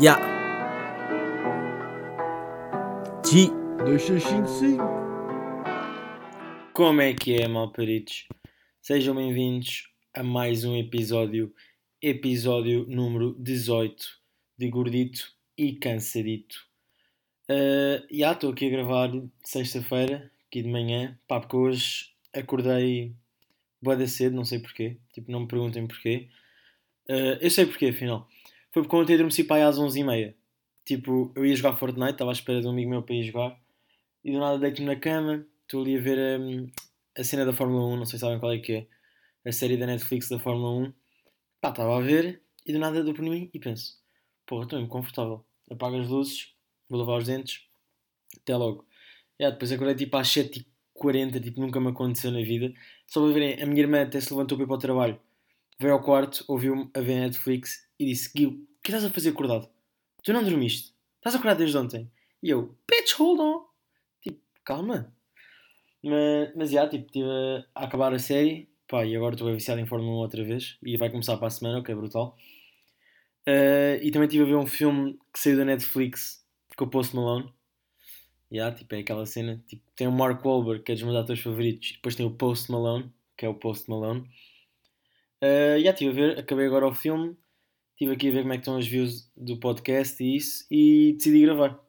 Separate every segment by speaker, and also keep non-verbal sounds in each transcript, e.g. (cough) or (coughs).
Speaker 1: Ya.
Speaker 2: 2655.
Speaker 1: Como é que é, malparitos? Sejam bem-vindos a mais um episódio, episódio número 18 de Gordito e Cansadito. Uh, já estou aqui a gravar sexta-feira, aqui de manhã, pá, porque hoje acordei boa da cedo, não sei porquê, tipo, não me perguntem porquê. Uh, eu sei porquê, afinal. Foi porque ontem adormeci para aí às 11h30. Tipo, eu ia jogar Fortnite, estava à espera de um amigo meu para ir jogar, e do nada deito-me na cama, estou ali a ver um, a cena da Fórmula 1, não sei se sabem qual é que é, a série da Netflix da Fórmula 1. Pá, estava a ver, e do nada dou por mim e penso, porra, estou confortável. Apago as luzes, vou lavar os dentes, até logo. Yeah, depois acordei tipo às 7h40, tipo, nunca me aconteceu na vida. Só para verem, a minha irmã até se levantou para ir para o trabalho, veio ao quarto, ouviu-me a ver Netflix e disse: Gil, o que estás a fazer acordado? Tu não dormiste? Estás acordado desde ontem? E eu, bitch, hold on. Tipo, calma. Mas, mas já, tipo, estive a acabar a série, pá, e agora estou viciado em Fórmula 1 outra vez, e vai começar para a semana, o que é brutal. Uh, e também estive a ver um filme que saiu da Netflix com o Post Malone. Yeah, tipo, é aquela cena. Tipo, tem o Mark Wahlberg, que é dos meus atores favoritos, e depois tem o Post Malone, que é o Post Malone. Uh, yeah, estive a ver, acabei agora o filme, estive aqui a ver como é que estão as views do podcast e isso, e decidi gravar.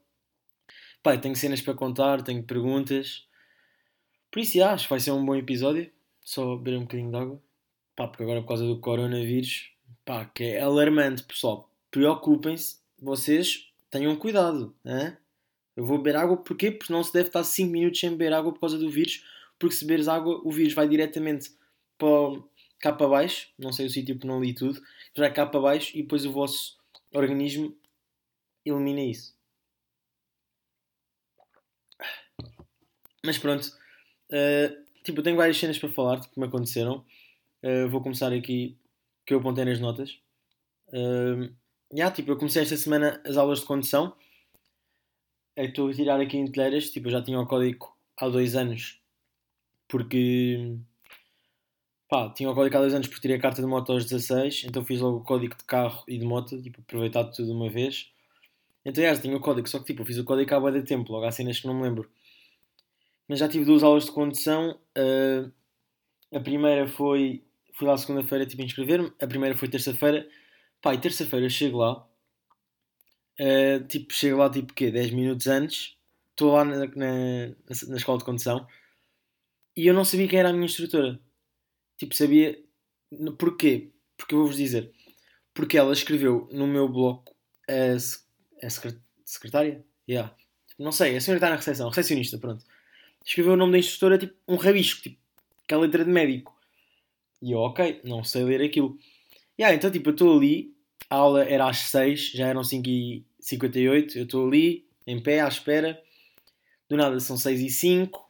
Speaker 1: Pá, tenho cenas para contar, tenho perguntas. Por isso, acho que vai ser um bom episódio. Só beber um bocadinho de água. Pá, porque agora por causa do coronavírus, pá, que é alarmante, pessoal. Preocupem-se, vocês tenham cuidado, né? Eu vou beber água porquê? Porque não se deve estar 5 minutos sem beber água por causa do vírus, porque se beberes água, o vírus vai diretamente para cá para baixo, não sei o sítio porque não li tudo, vai cá para baixo e depois o vosso organismo elimina isso. Mas pronto, uh, tipo, eu tenho várias cenas para falar que me aconteceram. Uh, vou começar aqui que eu apontei nas notas. Uh, yeah, tipo, eu comecei esta semana as aulas de condução. Estou a tirar aqui em teleiras, tipo, eu já tinha o código há dois anos, porque pá, tinha o código há dois anos porque tirei a carta de moto aos 16, então fiz logo o código de carro e de moto, tipo, aproveitar tudo de uma vez. Então, aliás, tinha o código, só que tipo, eu fiz o código há de tempo, logo há cenas que não me lembro. Mas já tive duas aulas de condução. Uh, a primeira foi. Fui lá segunda-feira, tipo, inscrever-me. A primeira foi terça-feira. Pá, e terça-feira eu chego lá. Uh, tipo, chego lá, tipo, quê? 10 minutos antes. Estou lá na, na, na escola de condução. E eu não sabia quem era a minha instrutora. Tipo, sabia. Porquê? Porque eu vou-vos dizer. Porque ela escreveu no meu bloco a, a secretária? Yeah. Não sei, a senhora está na recepção, recepcionista, pronto. Escreveu o nome da instrutora, tipo, um rabisco, tipo, aquela letra de médico. E eu, ok, não sei ler aquilo. Yeah, então, tipo, eu estou ali, a aula era às 6, já eram 5h58, eu estou ali, em pé, à espera. Do nada são 6 e 5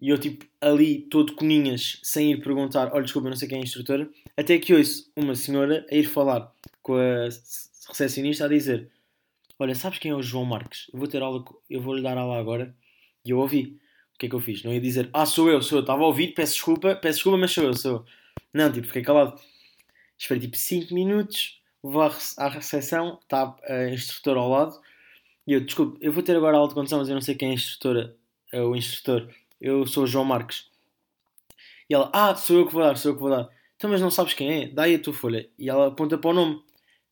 Speaker 1: e eu, tipo, ali, todo coninhas, sem ir perguntar, olha, desculpa, não sei quem é a instrutora, até que ouço uma senhora a ir falar com a recepcionista a dizer, olha, sabes quem é o João Marques? Eu vou ter aula, eu vou lhe dar aula agora. E eu ouvi. O que é que eu fiz? Não ia dizer, ah, sou eu, sou eu, estava a ouvir, peço desculpa, peço desculpa, mas sou eu, sou eu. Não, tipo, fiquei calado. Esperei, tipo, 5 minutos, vou à, à recepção, está a instrutora ao lado, e eu, desculpe, eu vou ter agora aula de condução, mas eu não sei quem é a instrutora, é o instrutor eu sou João Marques. E ela, ah, sou eu que vou dar, sou eu que vou dar. Então, mas não sabes quem é? Dá aí a tua folha. E ela aponta para o nome.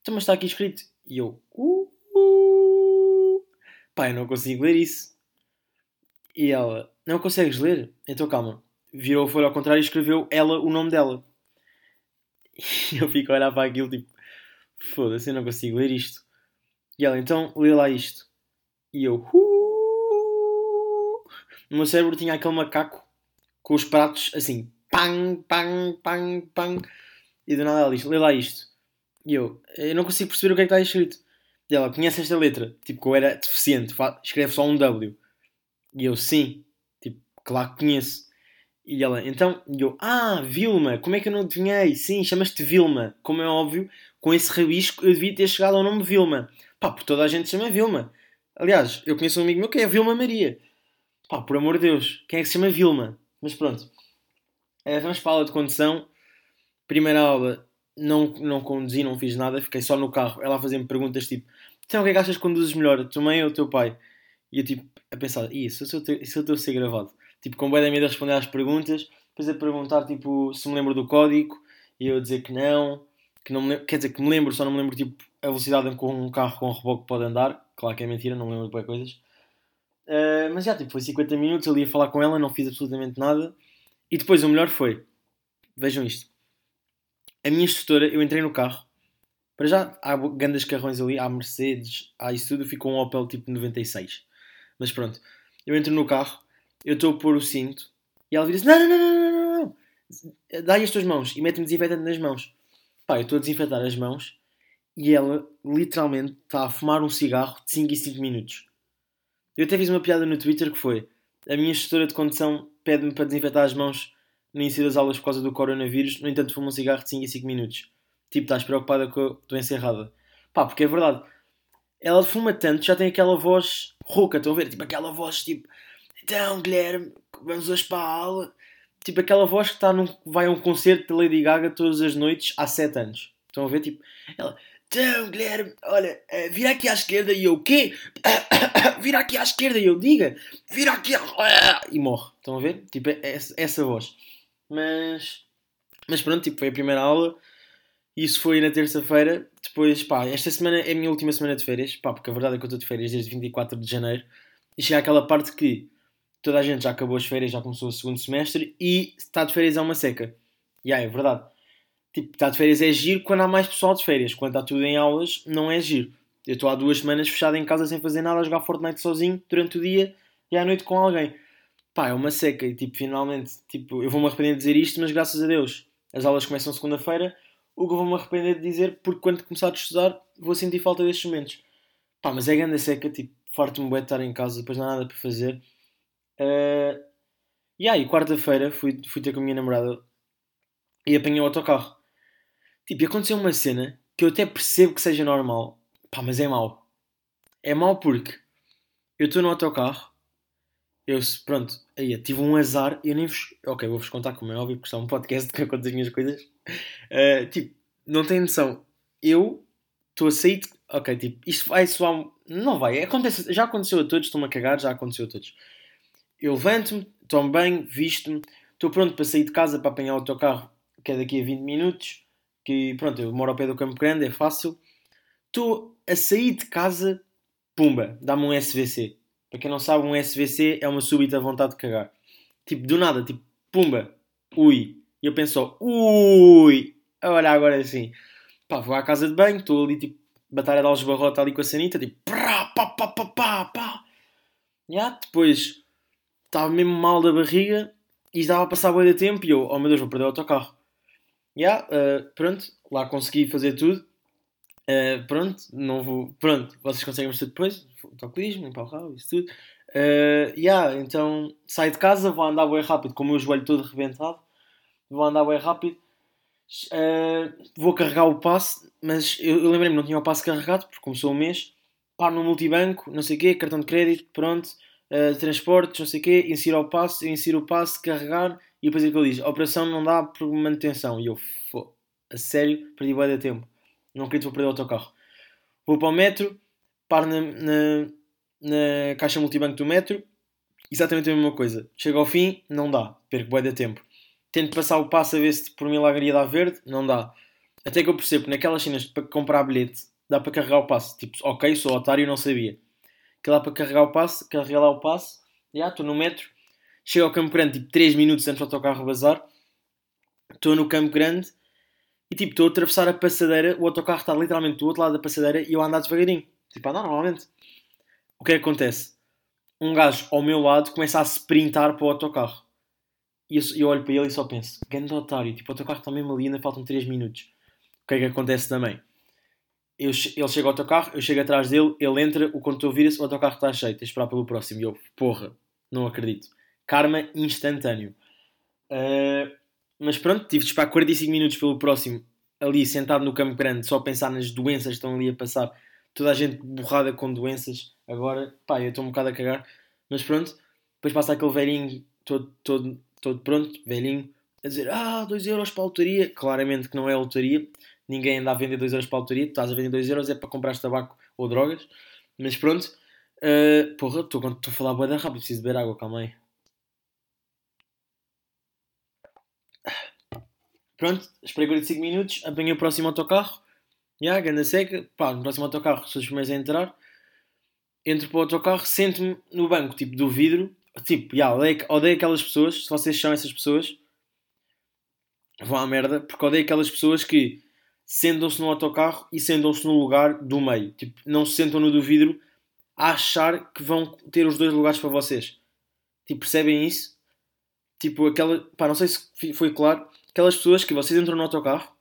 Speaker 1: Então, mas está aqui escrito. E eu, uh, uh. Pai, não consigo ler isso. E ela, não consegues ler? Então calma. Virou a folha ao contrário e escreveu ela o nome dela. (laughs) E eu fico a olhar para aquilo tipo, foda-se, eu não consigo ler isto. E ela, então, lê lá isto. E eu, uh, no meu cérebro tinha aquele macaco com os pratos assim, pang, pang, pang, pang, e do nada ela diz: lê lá isto. E eu, eu não consigo perceber o que é que está escrito. E ela, conhece esta letra? Tipo, que eu era deficiente, escreve só um W. E eu, sim, tipo, claro que conheço. E ela, então, e eu, ah, Vilma, como é que eu não adivinhei? Sim, chamas-te Vilma. Como é óbvio, com esse rabisco eu devia ter chegado ao nome Vilma. Pá, porque toda a gente chama Vilma. Aliás, eu conheço um amigo meu que é Vilma Maria. Pá, por amor de Deus, quem é que se chama Vilma? Mas pronto. É, vamos para a aula de condução. Primeira aula, não, não conduzi, não fiz nada, fiquei só no carro. Ela a fazer-me perguntas tipo: então o que é que achas que conduzes melhor, a tua mãe ou o teu pai? E eu tipo, a pensar, isso, se eu estou a ser gravado. Tipo, com bem da medo a responder às perguntas, depois a perguntar tipo, se me lembro do código, e eu dizer que não, que não me, quer dizer, que me lembro, só não me lembro tipo, a velocidade com um carro com um reboque pode andar. Claro que é mentira, não me lembro de boas coisas. Uh, mas já, tipo, foi 50 minutos, ali a falar com ela, não fiz absolutamente nada. E depois o melhor foi, vejam isto, a minha instrutora, eu entrei no carro, para já há grandes carrões ali, há Mercedes, há isso tudo, ficou um Opel tipo 96. Mas pronto, eu entro no carro, eu estou a pôr o cinto, e ela vira não, não, não, não, não, não, dá-lhe as tuas mãos, e mete-me desinfetante nas mãos. Pá, eu estou a desinfetar as mãos, e ela literalmente está a fumar um cigarro de 5 e 5 minutos. Eu até fiz uma piada no Twitter que foi: a minha gestora de condução pede-me para desinfetar as mãos no início das aulas por causa do coronavírus, no entanto fuma um cigarro de 5 e 5 minutos. Tipo, estás preocupada com a doença errada. Pá, porque é verdade. Ela fuma tanto, já tem aquela voz rouca, estão a ver? Tipo, aquela voz tipo, então Guilherme, vamos hoje para a aula. Tipo, aquela voz que está num, vai a um concerto de Lady Gaga todas as noites há 7 anos. Estão a ver? Tipo, ela, então, Guilherme, olha, uh, vira aqui à esquerda e eu, o quê? (coughs) vira aqui à esquerda e eu, diga, vira aqui à... E morre. Estão a ver? Tipo, é essa, voz. Mas, mas pronto, tipo, foi a primeira aula. Isso foi na terça-feira. Depois, pá, esta semana é a minha última semana de férias. Pá, porque a verdade é que eu estou de férias desde 24 de janeiro. E chega aquela parte que toda a gente já acabou as férias, já começou o segundo semestre e está de férias é uma seca. E yeah, é verdade. Tipo, estar de férias é giro quando há mais pessoal de férias. Quando está tudo em aulas, não é giro. Eu estou há duas semanas fechado em casa sem fazer nada, a jogar Fortnite sozinho durante o dia e à noite com alguém. Pá, é uma seca e tipo, finalmente, tipo, eu vou-me arrepender de dizer isto, mas graças a Deus, as aulas começam segunda-feira, o que eu vou-me arrepender de dizer, porque quando começar a estudar, vou sentir falta destes momentos. Pá, mas é grande a seca, tipo, farto-me bem de estar em casa, depois não há nada para fazer. Uh... E aí, quarta-feira, fui, fui ter com a minha namorada e apanhei o autocarro. Tipo, aconteceu uma cena que eu até percebo que seja normal. Pá, mas é mau. É mau porque eu estou no autocarro. Eu, pronto, aí tive um azar. Eu nem vos. Ok, vou-vos contar como é óbvio, porque está um podcast (laughs) que conta as minhas coisas. Uh, tipo, não tem noção. Eu estou a sair. De... Ok, tipo, isto vai soar. Não vai. Acontece... Já aconteceu a todos, estou-me a cagar, já aconteceu a todos. Eu levanto-me, tomo bem, visto-me, estou pronto para sair de casa para apanhar o autocarro, que é daqui a 20 minutos que pronto, eu moro ao pé do Campo Grande, é fácil. Estou a sair de casa, pumba, dá-me um SVC. Para quem não sabe, um SVC é uma súbita vontade de cagar. Tipo, do nada, tipo, pumba, ui. E eu penso, ui, olha agora assim. Pá, vou à casa de banho, estou ali, tipo, batalha de algebarrota ali com a sanita, tipo, pá, pá, pá, pá, pá, pá. Yeah, depois, estava mesmo mal da barriga e estava a passar bem de tempo e eu, oh meu Deus, vou perder o autocarro yeah, uh, pronto, lá consegui fazer tudo. Uh, pronto, não vou. Pronto, vocês conseguem mostrar depois. Autocolismo, limpar rabo, isso tudo. Uh, yeah, então saio de casa, vou andar bem rápido, com o meu joelho todo arrebentado. Vou andar bem rápido. Uh, vou carregar o passe, mas eu, eu lembrei-me, não tinha o passe carregado, porque começou o mês. Paro no multibanco, não sei o quê, cartão de crédito, pronto. Uh, transportes, não sei o quê, insiro o passe, insiro o passe, carregar e depois é que ele diz: operação não dá por manutenção. E eu, fô, a sério, perdi bem de tempo. Não acredito que vou perder o autocarro. Vou para o metro, paro na, na, na caixa multibanco do metro, exatamente a mesma coisa. Chego ao fim, não dá, perco bem de tempo. Tento passar o passo a ver se por milagre ia dar verde, não dá. Até que eu percebo que naquelas cenas para comprar bilhete dá para carregar o passo. Tipo, ok, sou otário, não sabia. Que dá para carregar o passo, carregar lá o passo, já estou no metro, Chego ao Campo Grande tipo 3 minutos antes do autocarro bazar. Estou no Campo Grande e tipo estou a atravessar a passadeira. O autocarro está literalmente do outro lado da passadeira e eu ando devagarinho. Tipo, a andar normalmente. O que é que acontece? Um gajo ao meu lado começa a sprintar para o autocarro. E eu, eu olho para ele e só penso: grande otário, tipo, o autocarro está mesmo ali, ainda faltam 3 minutos. O que é que acontece também? Eu, ele chega ao autocarro, eu chego atrás dele, ele entra, o condutor vira-se, o autocarro está cheio, tens de esperar pelo próximo. E eu, porra, não acredito karma instantâneo. Uh, mas pronto, tive de esperar 45 minutos pelo próximo, ali sentado no campo grande, só a pensar nas doenças que estão ali a passar. Toda a gente borrada com doenças. Agora, pá, eu estou um bocado a cagar. Mas pronto, depois passa aquele velhinho todo, todo, todo pronto, velhinho, a dizer: Ah, 2 euros para a lotaria. Claramente que não é a lotaria. ninguém anda a vender 2 euros para a tu estás a vender 2 euros é para comprar tabaco ou drogas. Mas pronto, uh, porra, estou a falar boa da rápido, preciso beber água, calma aí. Pronto, esperei 45 minutos, apanhei o próximo autocarro, já, yeah, ganda seca, pá, no próximo autocarro sou os primeiros a entrar, entro para o autocarro, sento-me no banco, tipo, do vidro, tipo, yeah, odeio, odeio aquelas pessoas, se vocês são essas pessoas, vão à merda, porque odeio aquelas pessoas que sentam-se no autocarro e sentam-se no lugar do meio. Tipo, não se sentam no do vidro a achar que vão ter os dois lugares para vocês. Tipo, percebem isso? Tipo, aquela. Pá, não sei se foi claro. Aquelas pessoas que vocês entram no autocarro,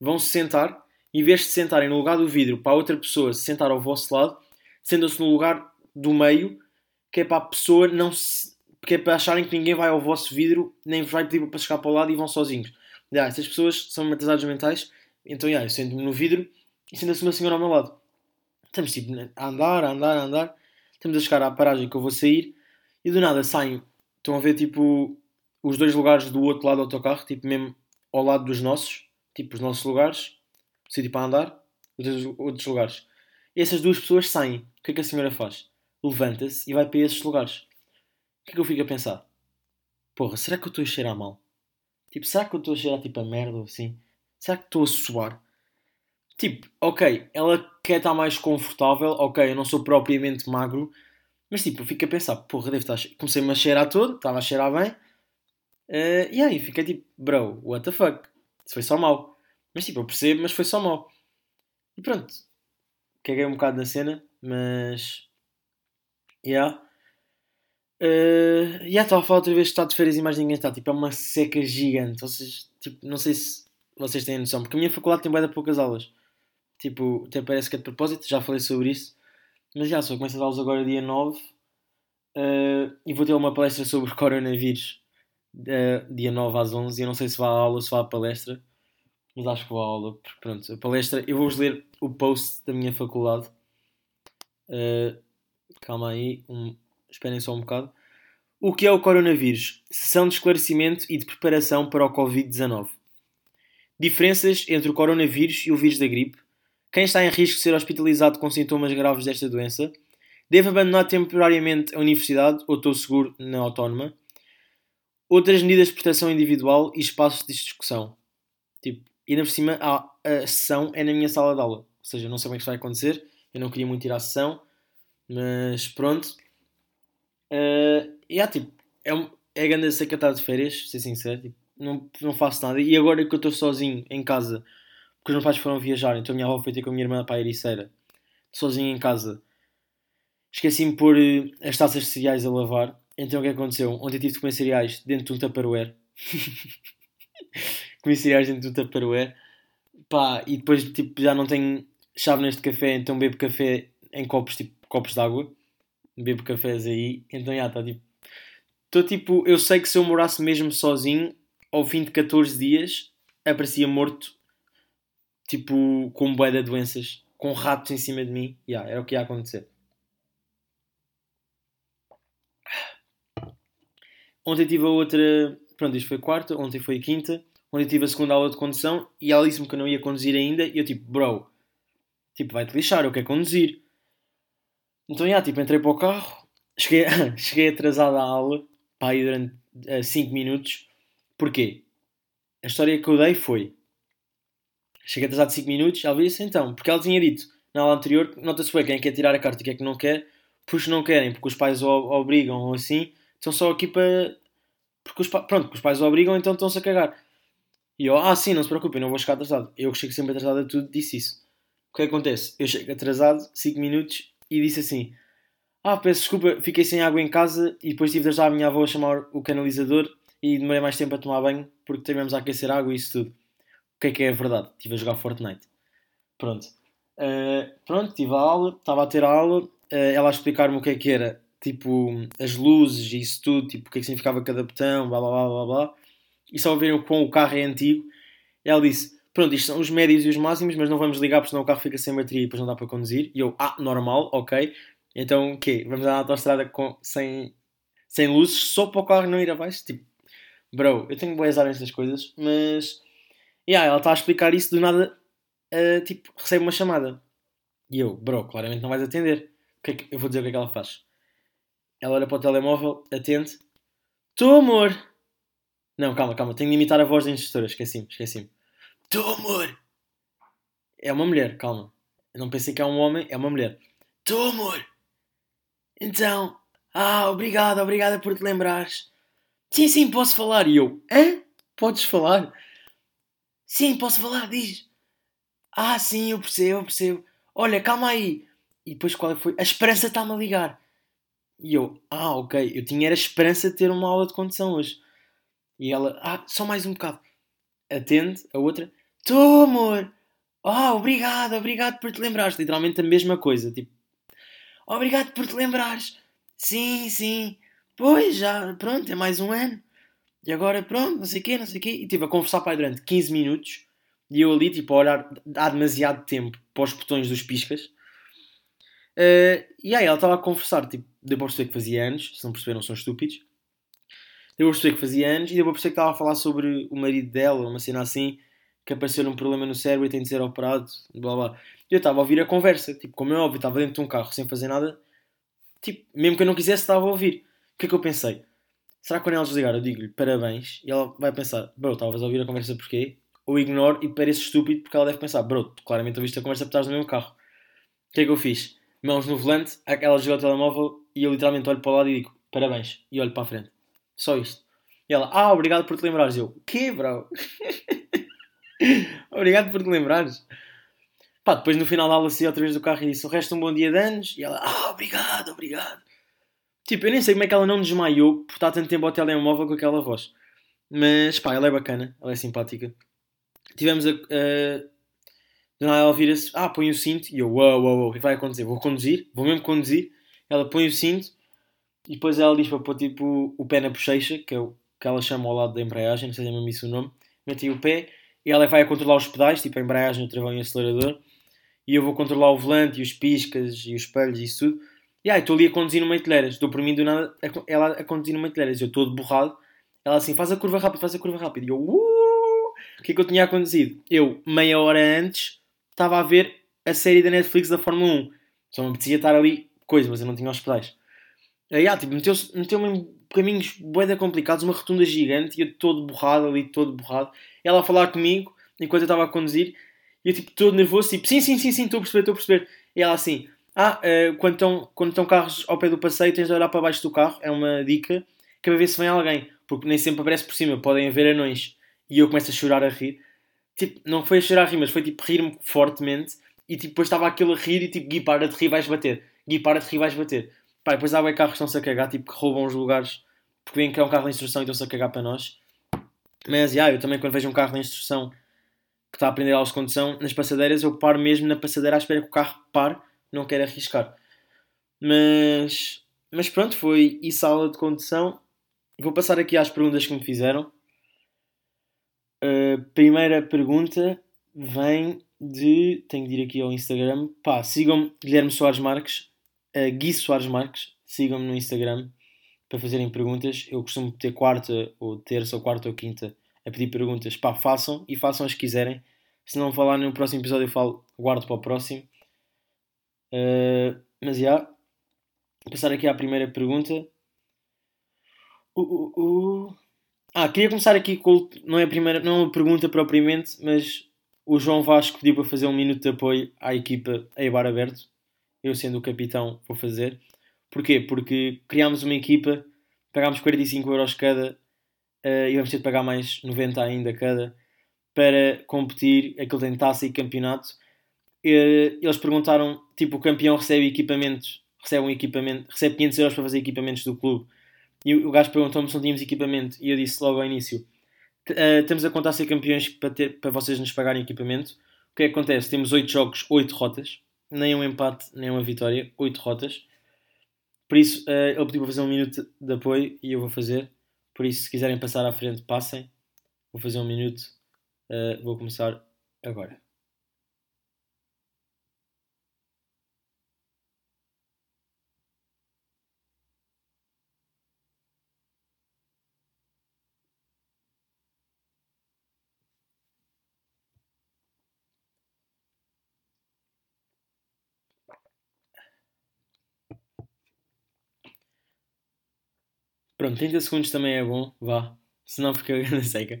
Speaker 1: vão se sentar, em vez de se sentarem no lugar do vidro para a outra pessoa se sentar ao vosso lado, sentam-se no lugar do meio, que é para a pessoa não se. que é para acharem que ninguém vai ao vosso vidro, nem vai pedir para chegar para o lado e vão sozinhos. Essas pessoas são atrasados mentais então, yeah, eu sento-me no vidro e senta-se uma senhora ao meu lado. Estamos tipo a andar, a andar, a andar. Estamos a chegar à paragem que eu vou sair e do nada saem. Estão a ver tipo os dois lugares do outro lado do autocarro, tipo mesmo ao lado dos nossos, tipo os nossos lugares, sítio para andar, os dois, outros lugares. E essas duas pessoas saem. O que é que a senhora faz? Levanta-se e vai para esses lugares. O que é que eu fico a pensar? Porra, será que eu estou a cheirar mal? Tipo, será que eu estou a cheirar tipo a merda ou assim? Será que estou a suar? Tipo, ok, ela quer estar mais confortável, ok, eu não sou propriamente magro, mas tipo, eu fico a pensar, porra, deve estar. Comecei-me a cheirar todo, estava a cheirar bem, uh, e aí fiquei tipo, bro, what the fuck? Isso foi só mal. Mas tipo, eu percebo, mas foi só mal. E pronto, caguei um bocado na cena, mas. Yeah. Uh, yeah, estava a falar outra vez que está de férias e mais ninguém está. Tipo, é uma seca gigante. Seja, tipo, não sei se vocês têm noção, porque a minha faculdade tem bem poucas aulas. Tipo, até parece que é de propósito, já falei sobre isso. Mas já, só começo as aulas agora dia 9 uh, eh, e vou ter uma palestra sobre (laughs) coronavírus uh, dia 9 às 11. Eu não sei se vai à aula se vai à palestra, mas acho que vou à aula. Porque, pronto, a palestra, eu vou-vos ler o post da minha faculdade. Uh, calma aí, um, esperem só um bocado. O que é o coronavírus? Sessão de esclarecimento e de preparação para o Covid-19. Diferenças entre o coronavírus e o vírus da gripe. Quem está em risco de ser hospitalizado com sintomas graves desta doença deve abandonar temporariamente a universidade ou estou seguro na autónoma. Outras medidas de proteção individual e espaços de discussão. Tipo, e ainda por cima a, a sessão é na minha sala de aula. Ou seja, não sei como é que vai acontecer. Eu não queria muito ir à sessão. Mas pronto. Uh, e yeah, tipo, é, é a grande secretária de férias, ser sincero. Tipo, não, não faço nada. E agora que eu estou sozinho em casa, porque os meus pais foram viajar, então a minha avó foi ter com a minha irmã para a Ericeira, sozinho em casa, esqueci-me de pôr eh, as taças de cereais a lavar. Então o que aconteceu? Ontem tive de comer cereais dentro de um tupperware. (laughs) comi cereais dentro de um tupperware. Pá, e depois tipo, já não tenho chávenas de café, então bebo café em copos, tipo copos de água. Bebo cafés aí. Então já está tipo. Estou tipo, eu sei que se eu morasse mesmo sozinho, ao fim de 14 dias, aparecia morto, tipo, com bué de doenças, com ratos em cima de mim. Yeah, era o que ia acontecer. Ontem tive a outra. Pronto, isto foi quarta, ontem foi quinta. Ontem tive a segunda aula de condução e ela disse-me que eu não ia conduzir ainda. E eu, tipo, bro, tipo, vai-te lixar, eu quero conduzir. Então, yeah, tipo, entrei para o carro, (laughs) cheguei, cheguei atrasado à aula, pá, aí durante 5 uh, minutos. Porquê? A história que eu dei foi. Cheguei atrasado 5 minutos, ela disse então, porque ela tinha dito na aula anterior, nota-se bem quem quer tirar a carta e quem é que não quer, porque não querem, porque os pais o obrigam ou assim, estão só aqui para. Porque os, pronto, porque os pais obrigam, então estão-se a cagar. E eu, ah, sim, não se preocupe, não vou chegar atrasado. Eu que chego sempre atrasado a tudo, disse isso. O que é que acontece? Eu chego atrasado, 5 minutos, e disse assim: Ah, peço desculpa, fiquei sem água em casa e depois tive de ajudar a minha avó a chamar o canalizador e demorei mais tempo a tomar banho porque tivemos a aquecer água e isso tudo. O que é que é a verdade? Estive a jogar Fortnite. Pronto. Uh, pronto, tive a aula, estava a ter a aula, uh, ela a explicar-me o que é que era, tipo, as luzes e isso tudo, tipo, o que é que significava cada botão, blá blá blá blá blá. E só verem o quão o carro é antigo. Ela disse: Pronto, isto são os médios e os máximos, mas não vamos ligar porque senão o carro fica sem bateria e depois não dá para conduzir. E eu, ah, normal, ok. Então o quê? Vamos andar na autostrada com, sem, sem luzes só para o carro não ir abaixo? Tipo, Bro, eu tenho boas áreas nestas coisas, mas E aí ela está a explicar isso, do nada, uh, tipo, recebe uma chamada. E eu, bro, claramente não vais atender. O que é que, eu vou dizer o que é que ela faz. Ela olha para o telemóvel, atende. Tu, amor! Não, calma, calma, tenho de imitar a voz da instrutora, esqueci-me, esqueci-me. Tu, amor! É uma mulher, calma. Eu não pensei que é um homem, é uma mulher. Tu, amor! Então, ah, obrigado, obrigada por te lembrares. Sim, sim, posso falar. E eu, hã? Podes falar? Sim, posso falar, diz. Ah, sim, eu percebo, eu percebo. Olha, calma aí. E depois qual é foi? A esperança está-me a ligar. E eu, ah, ok. Eu tinha a esperança de ter uma aula de condução hoje. E ela, ah, só mais um bocado. Atende a outra. Tu, amor. Ah, oh, obrigado, obrigado por te lembrares. Literalmente a mesma coisa. Tipo, obrigado por te lembrares. Sim, sim. Pois, já, pronto, é mais um ano. E agora, pronto, não sei o quê, não sei o quê. E estive a conversar para aí durante 15 minutos. E eu ali, tipo, a olhar há demasiado tempo para os botões dos piscas. Uh, e aí ela estava a conversar, tipo, deu para perceber que fazia anos, se não perceberam são estúpidos. Deu para perceber que fazia anos e deu para perceber que estava a falar sobre o marido dela, uma cena assim, que apareceu um problema no cérebro e tem de ser operado, blá blá. Eu estava a ouvir a conversa, tipo, como é óbvio, estava dentro de um carro sem fazer nada, tipo, mesmo que eu não quisesse, estava a ouvir. O que é que eu pensei? Será que quando ela desligar eu digo-lhe parabéns e ela vai pensar, bro, estavas a ouvir a conversa porquê? Ou ignoro e parece estúpido porque ela deve pensar, bro, claramente ouviste a conversa porque estás no mesmo carro. O que é que eu fiz? Mãos no volante, ela desligou o telemóvel e eu literalmente olho para o lado e digo parabéns e olho para a frente. Só isto. E ela, ah, obrigado por te lembrares. Eu, que, bro? (laughs) obrigado por te lembrares. Pá, depois no final da aula saí outra vez do carro e disse o resto um bom dia de anos. E ela, ah, obrigado, obrigado. Tipo, eu nem sei como é que ela não desmaiou por estar tanto tempo ao telemóvel com aquela voz. Mas pá, ela é bacana, ela é simpática. Tivemos a. Uh, ela vira-se, ah, põe o cinto. E eu, uau, uau, uau, o que vai acontecer? Vou conduzir, vou mesmo conduzir. Ela põe o cinto e depois ela diz para pôr tipo o pé na bochecha, que é o que ela chama ao lado da embreagem, não sei se é mesmo isso o nome. Mete o pé e ela vai a controlar os pedais, tipo a embreagem, o travão e o acelerador. E eu vou controlar o volante e os piscas e os espelhos e isso tudo. E aí, estou ali a conduzir de telheiras. Estou por mim do nada, ela a conduzir de telheiras. Eu todo borrado. Ela assim, faz a curva rápida, faz a curva rápida. E eu, uh! O que é que eu tinha acontecido? Eu, meia hora antes, estava a ver a série da Netflix da Fórmula 1. Só me apetecia estar ali, coisa, mas eu não tinha os pedais. Aí, ah, tipo, meteu-me meteu em caminhos boeda complicados, uma rotunda gigante, e eu todo borrado ali, todo borrado. Ela a falar comigo, enquanto eu estava a conduzir, e eu, tipo, todo nervoso, tipo, sim, sim, sim, sim, estou a perceber, estou a perceber. E ela assim, ah, uh, quando, estão, quando estão carros ao pé do passeio, tens de olhar para baixo do carro. É uma dica que é para ver se vem alguém. Porque nem sempre aparece por cima. Podem haver anões. E eu começo a chorar a rir. Tipo, não foi a chorar a rir, mas foi tipo rir-me fortemente. E tipo, depois estava aquele a rir e tipo, Gui, para de rir, vais bater. Gui, para de rir, vais bater. Pá, depois há bem carros que estão-se a cagar, tipo, que roubam os lugares. Porque vêm que é um carro de instrução e estão-se a cagar para nós. Mas, yeah, eu também quando vejo um carro de instrução que está a aprender aulas de condução, nas passadeiras, eu paro mesmo na passadeira à espera que o carro pare não quero arriscar. Mas, mas pronto, foi isso a aula de condução. Vou passar aqui às perguntas que me fizeram. A primeira pergunta vem de. Tenho de ir aqui ao Instagram. Pá, sigam-me Guilherme Soares Marques, uh, Gui Soares Marques. Sigam-me no Instagram para fazerem perguntas. Eu costumo ter quarta, ou terça, ou quarta, ou quinta a pedir perguntas. Pá, façam e façam as que quiserem. Se não falar no próximo episódio, eu falo, guardo para o próximo. Uh, mas já. Yeah, passar aqui à primeira pergunta. Uh, uh, uh, ah, queria começar aqui com. Não é, a primeira, não é uma pergunta propriamente, mas o João Vasco pediu para fazer um minuto de apoio à equipa a bar aberto. Eu, sendo o capitão, vou fazer. Porquê? Porque criámos uma equipa, pagámos 45 euros cada uh, e vamos ter de pagar mais 90 ainda cada para competir. Aquilo tem taça e campeonato eh, eles perguntaram, tipo, o campeão recebe equipamentos, recebe um equipamento, recebe 500 euros para fazer equipamentos do clube. E o gajo perguntou-me se não tínhamos equipamento. E eu disse logo ao início, uh, estamos a contar ser campeões para, ter, para vocês nos pagarem equipamento. O que é que acontece? Temos 8 jogos, 8 rotas. Nem um empate, nem uma vitória. 8 rotas. Por isso, uh, ele pediu para fazer um minuto de apoio e eu vou fazer. Por isso, se quiserem passar à frente, passem. Vou fazer um minuto. Uh, vou começar agora. Pronto, 30 segundos também é bom, vá. Senão fica na seca.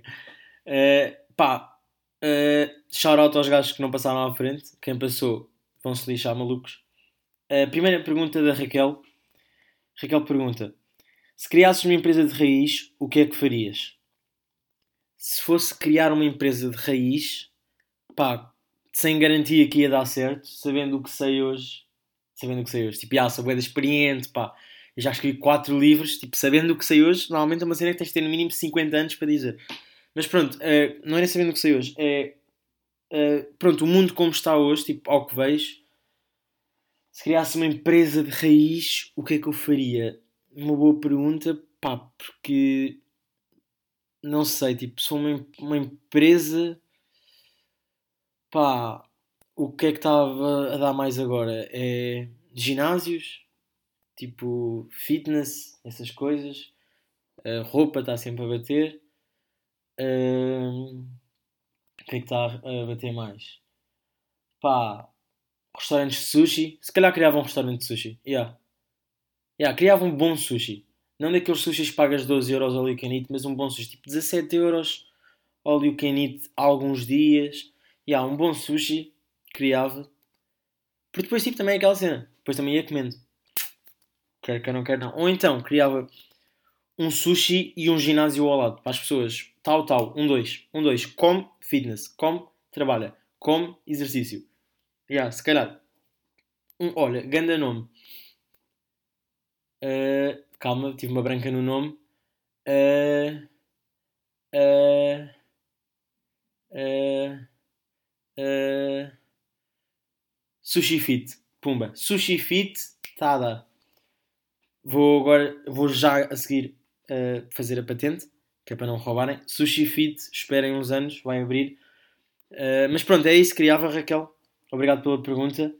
Speaker 1: Uh, pá, uh, shout out aos gajos que não passaram à frente. Quem passou vão se lixar, malucos. A primeira pergunta da Raquel. Raquel pergunta: Se criasses uma empresa de raiz, o que é que farias? Se fosse criar uma empresa de raiz, pá, sem garantia que ia dar certo, sabendo o que sei hoje, sabendo o que sei hoje, tipo, ah, sou experiente, pá, já escrevi 4 livros, tipo, sabendo o que sei hoje, normalmente é uma cena que tens de ter no mínimo 50 anos para dizer. Mas pronto, uh, não era sabendo o que sei hoje, é, uh, pronto, o mundo como está hoje, tipo, ao que vejo, se criasse uma empresa de raiz, o que é que eu faria? Uma boa pergunta, pá, porque, não sei, tipo, sou uma, uma empresa Pá, o que é que estava a dar mais agora? É ginásios, tipo fitness, essas coisas. A roupa está sempre a bater. o que é que está a bater mais? Pá, restaurantes de sushi. Se calhar criava um restaurante de sushi. Yeah. Yeah, criava um bom sushi. Não daqueles sushis que pagas 12 euros ao you can eat, mas um bom sushi. Tipo 17 euros ao you can eat alguns dias yeah, um bom sushi criava. Porque depois tipo também é aquela cena. Depois também ia comendo. Quer que eu não quero não. Ou então criava um sushi e um ginásio ao lado para as pessoas. Tal, tal. Um, dois. Um, dois. Come fitness. Come trabalha. Come exercício. Yeah, se calhar. Um, olha, ganda nome. Uh, calma, tive uma branca no nome. Uh, uh, uh, Uh, sushi Fit. Pumba. Sushi Fit está a dar. Vou agora, vou já a seguir uh, fazer a patente, que é para não roubarem. Sushi Fit, esperem uns anos, vai abrir. Uh, mas pronto, é isso. Criava Raquel. Obrigado pela pergunta.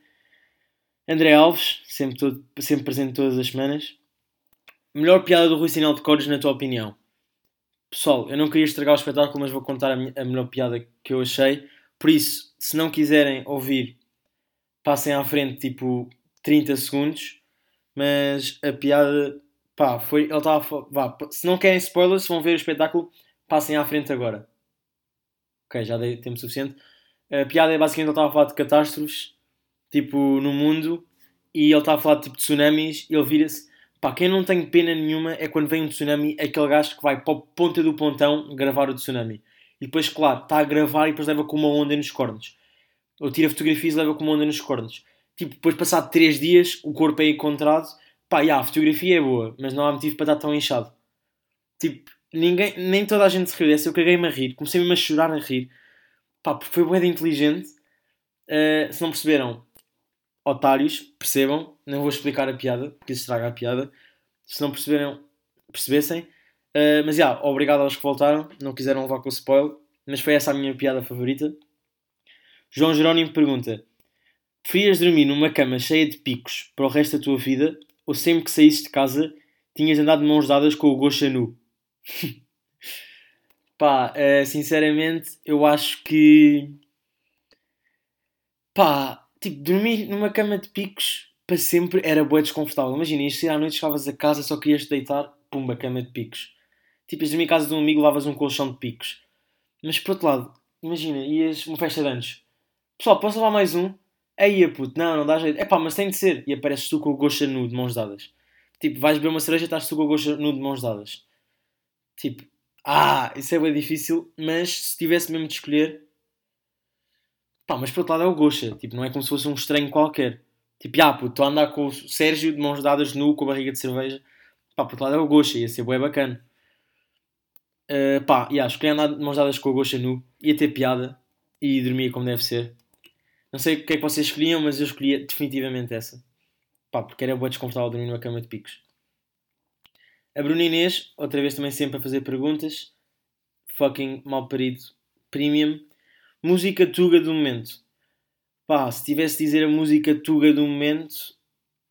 Speaker 1: André Alves, sempre, todo, sempre presente todas as semanas. Melhor piada do Rui Sinal de Cores, na tua opinião? Pessoal, eu não queria estragar o espetáculo, mas vou contar a, minha, a melhor piada que eu achei. Por isso, se não quiserem ouvir, passem à frente tipo 30 segundos. Mas a piada, pá, foi. Ele estava. Vá, se não querem spoilers, vão ver o espetáculo, passem à frente agora. Ok, já dei tempo suficiente. A piada é basicamente ele estava a falar de catástrofes, tipo, no mundo, e ele estava a falar tipo de tsunamis, e ele vira-se. Pá, quem não tem pena nenhuma é quando vem um tsunami, aquele gajo que vai para a ponta do pontão gravar o tsunami. E depois, claro, está a gravar e depois leva com uma onda nos cornos. Ou tira fotografias e leva com uma onda nos cornos. Tipo, depois passado 3 dias, o corpo é encontrado. Pá, yeah, a fotografia é boa, mas não há motivo para estar tão inchado. Tipo, ninguém, nem toda a gente se riu dessa. Eu caguei-me a rir. Comecei mesmo a chorar a rir. Pá, porque foi bué de inteligente. Uh, se não perceberam, otários, percebam. Não vou explicar a piada, porque isso estraga a piada. Se não perceberam, percebessem. Uh, mas já, yeah, obrigado aos que voltaram. Não quiseram levar com o spoiler. Mas foi essa a minha piada favorita. João Jerónimo pergunta: Preferias dormir numa cama cheia de picos para o resto da tua vida ou sempre que saísses de casa tinhas andado de mãos dadas com o Gosha nu? (laughs) Pá, uh, sinceramente, eu acho que. Pá, tipo, dormir numa cama de picos para sempre era boa desconfortável. Imagina, ias sair à noite, chegavas a casa, só querias te deitar, pumba, cama de picos. Tipo, ias dormir em casa de um amigo, lavas um colchão de picos. Mas por outro lado, imagina, ias uma festa de anos. Pessoal, posso levar mais um? Aí, puto, não, não dá jeito. É pá, mas tem de ser. E apareces tu com o Gosha nu de mãos dadas. Tipo, vais beber uma cereja e estás tu com o Gosha nu de mãos dadas. Tipo, ah, isso é bem difícil, mas se tivesse mesmo de escolher. Pá, mas por outro lado é o Gosha. Tipo, não é como se fosse um estranho qualquer. Tipo, ah, puto, estou a andar com o Sérgio de mãos dadas nu, com a barriga de cerveja. Pá, por outro lado é o Gosha, ia ser bem bacana. Uh, pá, yeah, escolhi andar de mãos dadas com o Gosha nu, ia ter piada e dormia como deve ser. Não sei o que é que vocês escolhiam, mas eu escolhia definitivamente essa. Pá, porque era boa desconfortável dormir numa cama de picos. A Bruna Inês, outra vez também sempre a fazer perguntas. Fucking mal parido. Premium. Música tuga do momento. Pá, se tivesse de dizer a música tuga do momento,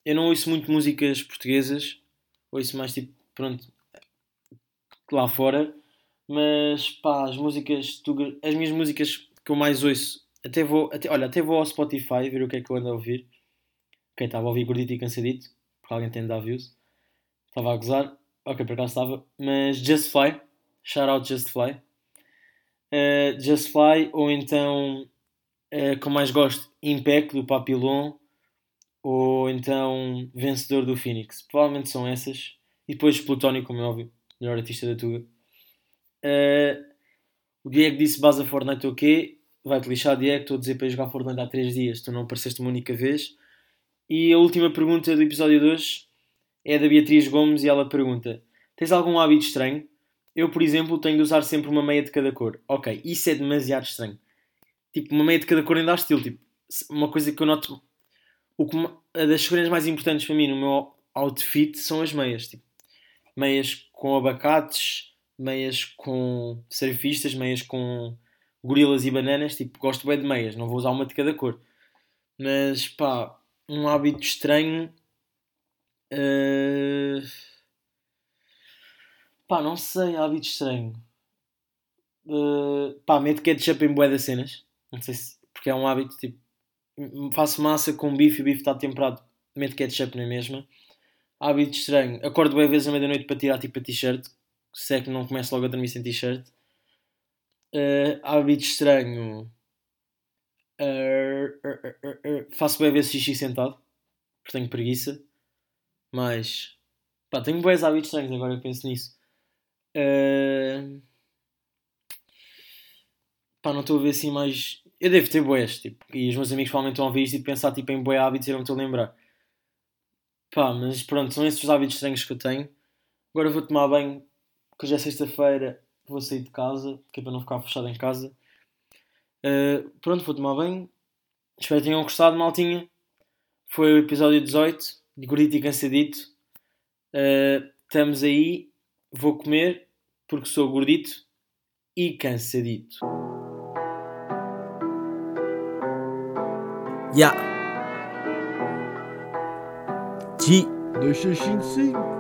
Speaker 1: eu não ouço muito músicas portuguesas. Ouço mais tipo, pronto, lá fora. Mas pá, as músicas tuga, as minhas músicas que eu mais ouço até vou, até, olha, até vou ao Spotify ver o que é que eu ando a ouvir. Quem estava a ouvir gordito e cansadito, porque alguém tem de dar views. Estava a gozar. Ok, por acaso estava. Mas Just Fly. Shout out Just Fly. Uh, Just Fly, ou então, uh, como mais gosto, Impact do Papillon, ou então Vencedor do Phoenix. Provavelmente são essas. E depois Plutónio, como é óbvio, melhor artista da Tuga. Uh, o Diego disse Baza Fortnite o quê? Vai-te lixar, Diego. Estou a dizer para ir jogar Fortnite há 3 dias. Tu não apareceste uma única vez. E a última pergunta do episódio de hoje é da Beatriz Gomes e ela pergunta: Tens algum hábito estranho? Eu, por exemplo, tenho de usar sempre uma meia de cada cor. Ok, isso é demasiado estranho. Tipo, uma meia de cada cor ainda dá estilo. Tipo, uma coisa que eu noto. O que, das escolhas mais importantes para mim no meu outfit são as meias. Tipo, meias com abacates, meias com surfistas, meias com gorilas e bananas. Tipo, gosto bem de meias. Não vou usar uma de cada cor. Mas, pá, um hábito estranho. Uh Pá, não sei, hábito estranho. Uh, pá, meto ketchup em bué das cenas. Não sei se. Porque é um hábito tipo. Faço massa com bife e o bife está temperado. Meto ketchup na mesma. Hábito estranho. Acordo bem vezes à meia-noite para tirar tipo a t-shirt. Se é que não começo logo a dormir sem t-shirt. Uh, hábito estranho. Uh, faço bem vezes xixi sentado. Porque tenho preguiça. Mas. Pá, tenho bons hábitos estranhos agora eu penso nisso. Uh... Pá, não estou a ver assim mais. Eu devo ter boés, tipo, e os meus amigos provavelmente estão a ouvir isto e pensar tipo, em boé hábitos e não me estou a lembrar. Pá, mas pronto, são esses os hábitos estranhos que eu tenho. Agora vou tomar banho, porque hoje é sexta-feira, vou sair de casa, que é para não ficar fechado em casa. Uh, pronto, vou tomar banho. Espero que tenham gostado, maltinha. Foi o episódio 18 de Gordito e Cansadito. Uh, estamos aí. Vou comer porque sou gordito e cansadito.
Speaker 2: Ya. Yeah. G. 2655.